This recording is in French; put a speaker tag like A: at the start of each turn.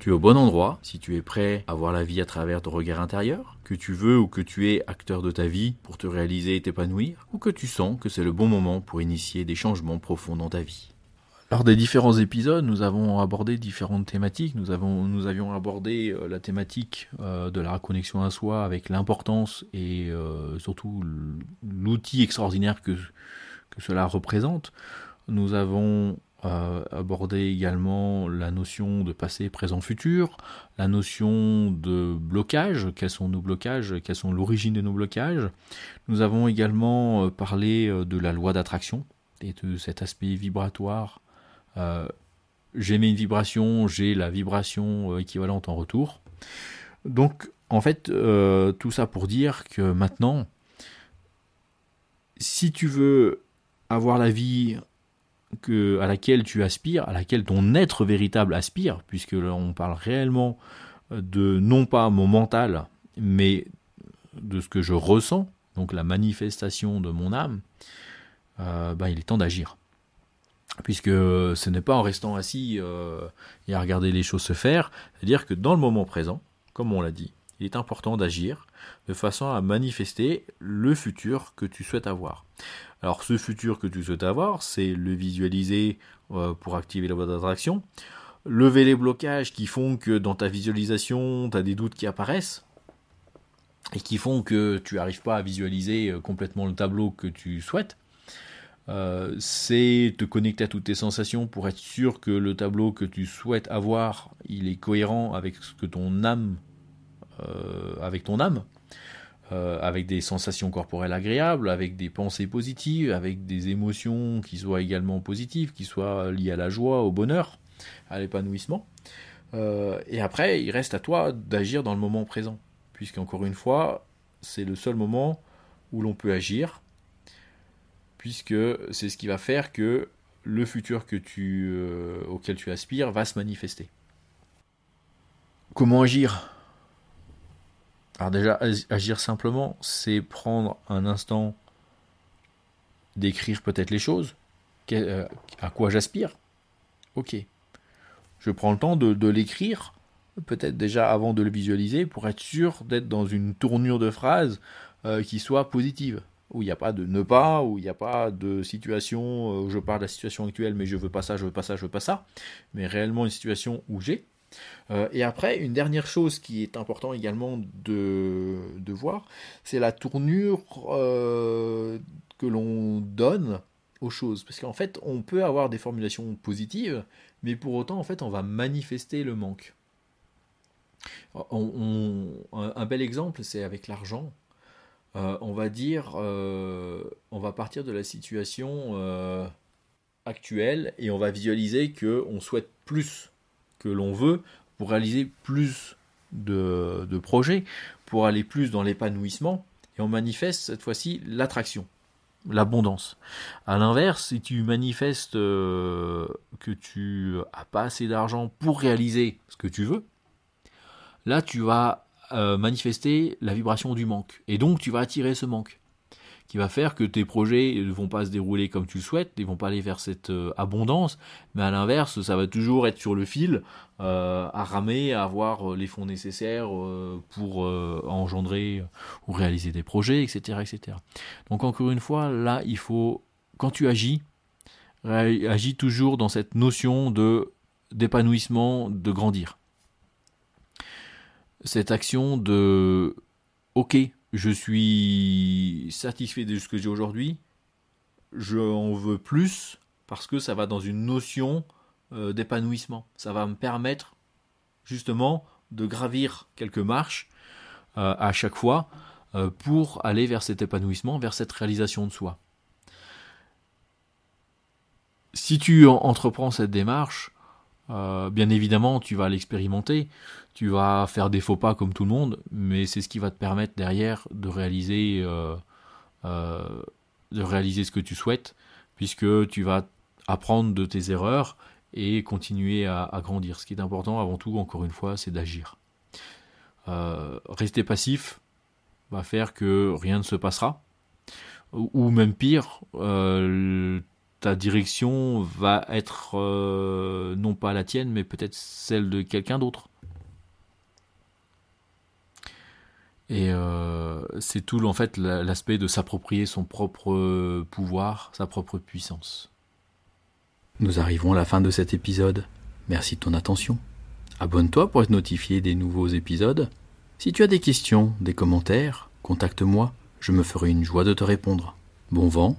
A: Tu es au bon endroit si tu es prêt à voir la vie à travers ton regard intérieur, que tu veux ou que tu es acteur de ta vie pour te réaliser et t'épanouir, ou que tu sens que c'est le bon moment pour initier des changements profonds dans ta vie. Lors des différents épisodes, nous avons abordé différentes thématiques. Nous, avons, nous avions abordé euh, la thématique euh, de la reconnexion à soi avec l'importance et euh, surtout l'outil extraordinaire que, que cela représente. Nous avons aborder également la notion de passé, présent, futur, la notion de blocage, quels sont nos blocages, quelles sont l'origine de nos blocages. Nous avons également euh, parlé euh, de la loi d'attraction et de cet aspect vibratoire. Euh, J'émets une vibration, j'ai la vibration équivalente en retour. Donc, en fait, tout ça pour dire que maintenant, si tu veux avoir la vie à laquelle tu aspires, à laquelle ton être véritable aspire, puisque là on parle réellement de non pas mon mental, mais de ce que je ressens, donc la manifestation de mon âme, euh, ben, il est temps d'agir. Puisque ce n'est pas en restant assis euh, et à regarder les choses se faire, c'est-à-dire que dans le moment présent, comme on l'a dit, il est important d'agir de façon à manifester le futur que tu souhaites avoir. Alors ce futur que tu souhaites avoir, c'est le visualiser euh, pour activer la voie d'attraction, lever les blocages qui font que dans ta visualisation, tu as des doutes qui apparaissent et qui font que tu n'arrives pas à visualiser euh, complètement le tableau que tu souhaites. Euh, c'est te connecter à toutes tes sensations pour être sûr que le tableau que tu souhaites avoir, il est cohérent avec ce que ton âme, avec ton âme. Euh, avec des sensations corporelles agréables, avec des pensées positives, avec des émotions qui soient également positives, qui soient liées à la joie, au bonheur, à l'épanouissement. Euh, et après, il reste à toi d'agir dans le moment présent, puisqu'encore une fois, c'est le seul moment où l'on peut agir, puisque c'est ce qui va faire que le futur que tu, euh, auquel tu aspires va se manifester. Comment agir? Alors déjà, agir simplement, c'est prendre un instant d'écrire peut-être les choses, euh, à quoi j'aspire? Ok. Je prends le temps de, l'écrire, peut-être déjà avant de le visualiser, pour être sûr d'être dans une tournure de phrase euh, qui soit positive, où il n'y a pas de ne pas, où il n'y a pas de situation euh, où je parle de la situation actuelle, mais je veux pas ça, je veux pas ça, je veux pas ça, mais réellement une situation où j'ai. Euh, et après, une dernière chose qui est important également de, voir, c'est la tournure euh, que l'on donne aux choses. Parce qu'en fait, on peut avoir des formulations positives, mais pour autant, en fait, on va manifester le manque. un bel exemple, c'est avec l'argent. Euh, on va dire, on va partir de la situation actuelle et on va visualiser que on souhaite plus que l'on veut pour réaliser plus de, projets, pour aller plus dans l'épanouissement, et on manifeste cette fois-ci l'attraction, l'abondance. À l'inverse, si tu manifestes euh, que tu as pas assez d'argent pour réaliser ce que tu veux, là tu vas euh, manifester la vibration du manque, et donc tu vas attirer ce manque qui va faire que tes projets ne vont pas se dérouler comme tu le souhaites, ils vont pas aller vers cette euh, abondance, mais à l'inverse, ça va toujours être sur le fil, euh, à ramer, à avoir euh, les fonds nécessaires pour engendrer ou réaliser des projets, etc., etc. Donc encore une fois, là, il faut, quand tu agis, agis toujours dans cette notion de d'épanouissement, de grandir. Cette action de ok, je suis satisfait de ce que j'ai aujourd'hui, je en veux plus parce que ça va dans une notion euh, d'épanouissement. Ça va me permettre justement de gravir quelques marches euh, à chaque fois euh, pour aller vers cet épanouissement, vers cette réalisation de soi. Si tu entreprends cette démarche, euh, bien évidemment, tu vas l'expérimenter, tu vas faire des faux pas comme tout le monde, mais c'est ce qui va te permettre derrière de réaliser, euh, euh, de réaliser ce que tu souhaites, puisque tu vas apprendre de tes erreurs et continuer à, grandir. Ce qui est important avant tout, encore une fois, c'est d'agir. Rester passif va faire que rien ne se passera. Ou, même pire, ta direction va être euh, non pas la tienne, mais peut-être celle de quelqu'un d'autre. Et c'est tout en fait l'aspect de s'approprier son propre pouvoir, sa propre puissance.
B: Nous arrivons à la fin de cet épisode. Merci de ton attention. Abonne-toi pour être notifié des nouveaux épisodes. Si tu as des questions, des commentaires, contacte-moi, je me ferai une joie de te répondre. Bon vent